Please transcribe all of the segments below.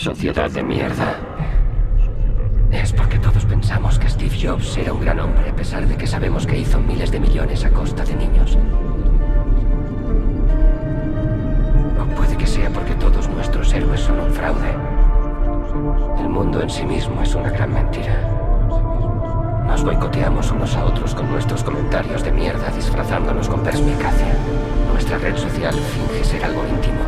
Sociedad de mierda. Es porque todos pensamos que Steve Jobs era un gran hombre, a pesar de que sabemos que hizo miles de millones a costa de niños. O puede que sea porque todos nuestros héroes son un fraude. El mundo en sí mismo es una gran mentira. Nos boicoteamos unos a otros con nuestros comentarios de mierda disfrazándonos con perspicacia. Nuestra red social finge ser algo íntimo.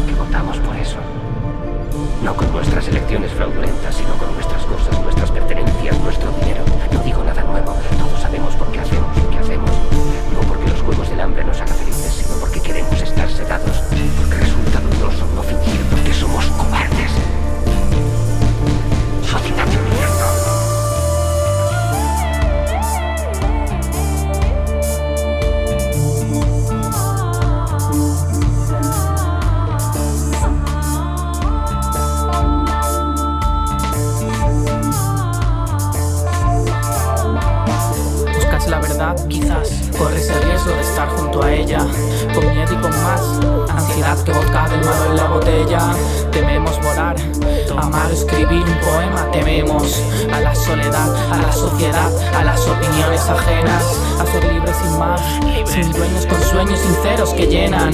¿O es que votamos por eso? No con nuestras elecciones fraudulentas, sino con nuestras cosas, nuestras pertenencias, nuestro dinero. No digo nada nuevo. Todos sabemos por qué hacemos lo que hacemos. Verdad, quizás corres el riesgo de estar junto a ella, con miedo y con más ansiedad que vodka del malo en la botella. Tememos volar, amar, escribir un poema. Tememos a la soledad, a la sociedad, a las opiniones ajenas, a ser libres sin más, sin dueños con sueños sinceros que llenan.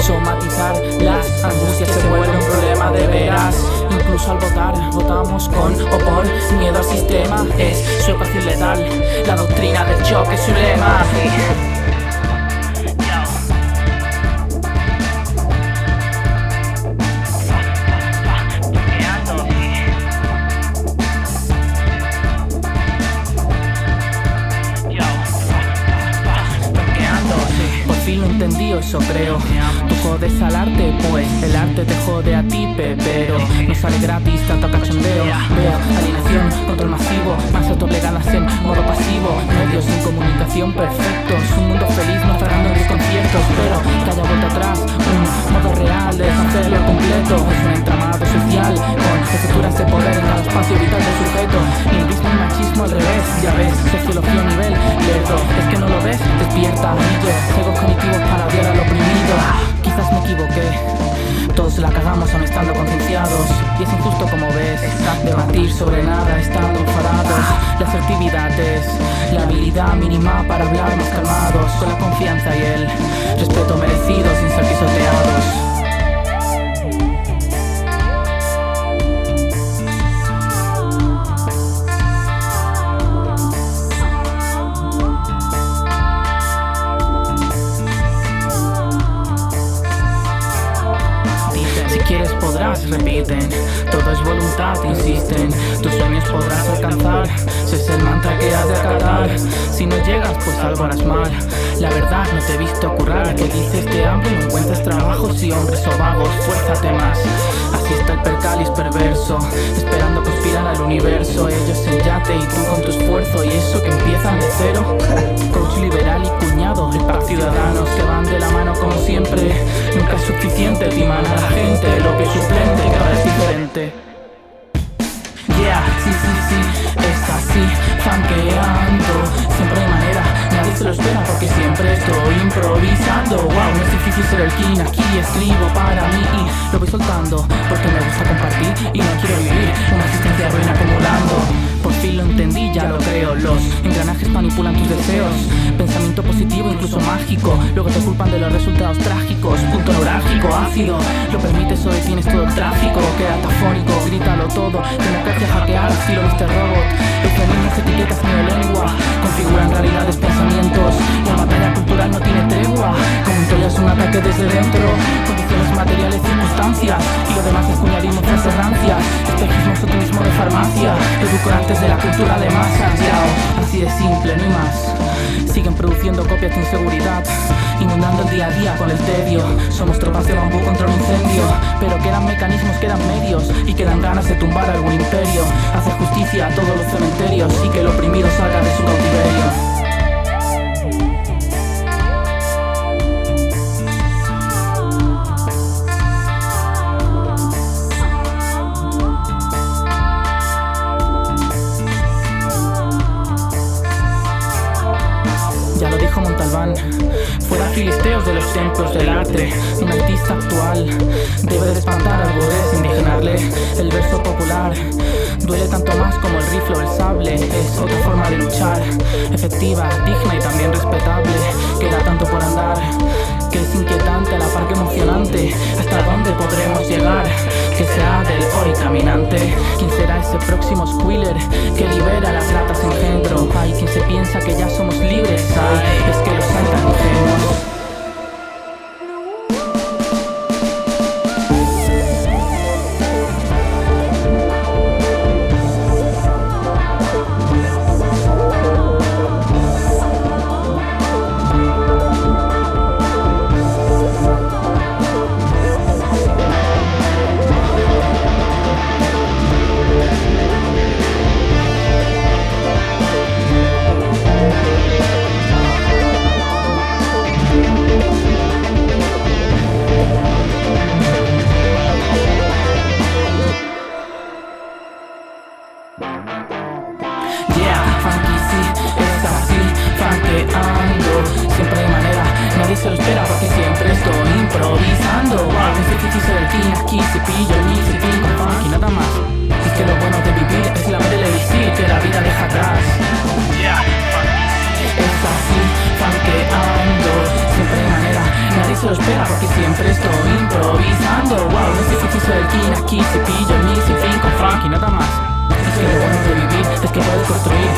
Somatizar las angustias se vuelve un problema de veras. Votamos con o por miedo al sistema. Es su fácil letal, la doctrina del choque es su lema. Por fin lo entendí, eso creo. Tú jodes al arte, pues el arte te jode a ti, pe, pero no sale gratis tanto cachondeo. Veo alienación, control masivo, más autoplegadas en modo pasivo. Medios sin comunicación perfectos, un mundo feliz mostrando mis conciertos, pero que haya vuelta atrás, un modo real de hacerlo completo. Es un entramado social con estructuras de poder en cada espacio vital del sujeto. Lingüismo y machismo al revés, ya ves, sociología a nivel lerdo. Es que no lo ves, despierta, brillo, juegos cognitivos para odiar al oprimido. Quizás me equivoqué. Todos la cagamos aún estando concienciados. Y es injusto como ves Debatir sobre nada estando enfadados. La asertividad es la habilidad mínima para hablar más calmados. Con la confianza y el respeto merecido sin ser pisoteados repiten. Todo es voluntad, insisten. Tus sueños podrás alcanzar. Ese es el mantra que has de acatar. Si no llegas, pues algo harás mal. La verdad, no te he visto currar. Que dices de hambre, no encuentras trabajo. Si hombres o vagos, fuérzate más. Así está el percalis perverso. Esperando conspirar al universo. Ellos en yate y tú con tu esfuerzo. Y eso que empiezan de cero. Coach liberal y cuñado. El par ciudadanos que van de la mano como siempre. Nunca es suficiente timar a la gente. Lo que es suplente, que ahora es diferente. Yeah, sí, sí, sí, es así, fanqueando. Se lo espera porque siempre estoy improvisando. Wow, no es difícil ser el king, aquí escribo para mí y lo voy soltando porque me gusta compartir y no quiero vivir una existencia ruina acumulando. Fin lo entendí, ya lo creo. Los engranajes manipulan tus deseos. Pensamiento positivo, incluso mágico. Luego te culpan de los resultados trágicos. Punto neurálgico, ácido. Lo permites hoy, tienes todo el tráfico. Queda tafónico, grítalo todo. Democracia hackear, estilo Mr. Robot. Eufemismos, etiquetas, lengua Configuran realidades, pensamientos. La batalla cultural no tiene tregua. Como un ataque desde dentro. Condiciones materiales, circunstancias. Y lo demás es cuñadismo tras errancias. Espejismo, optimismo de farmacia. Educantes de la cultura de masas. Así de simple, ni más. Siguen produciendo copias de inseguridad, inundando el día a día con el tedio. Somos tropas de bambú contra un incendio, pero quedan mecanismos, quedan medios y quedan ganas de tumbar algún imperio. Hacer justicia a todos los cementerios y que el oprimido salga de su cautiverio. Fuera filisteos de los templos del arte un artista actual. Debe de espantar al sin indignarle el verso popular. Duele tanto más como el rifle o el es otra forma de luchar, efectiva, digna y también respetable. Queda tanto por andar, que es inquietante, la par que emocionante. ¿Hasta dónde podremos llegar? Que sea del hoy caminante. ¿Quién será ese próximo squealer que libera las ratas en engendro? Hay quien se piensa que ya somos libres, hay, es que los hay tan ingenuos. Improvisando. Wow, es difícil el aquí, se pillo el mix, el fin con funk y nada más. Es que lo bueno de vivir es la el elixir que la vida deja atrás. Es así, funkeando Siempre hay manera, nadie se lo espera porque siempre estoy improvisando. Wow, es difícil el king aquí, se pillo el mix, el fin con funk y nada más. Es que lo bueno de vivir es que puedes construir,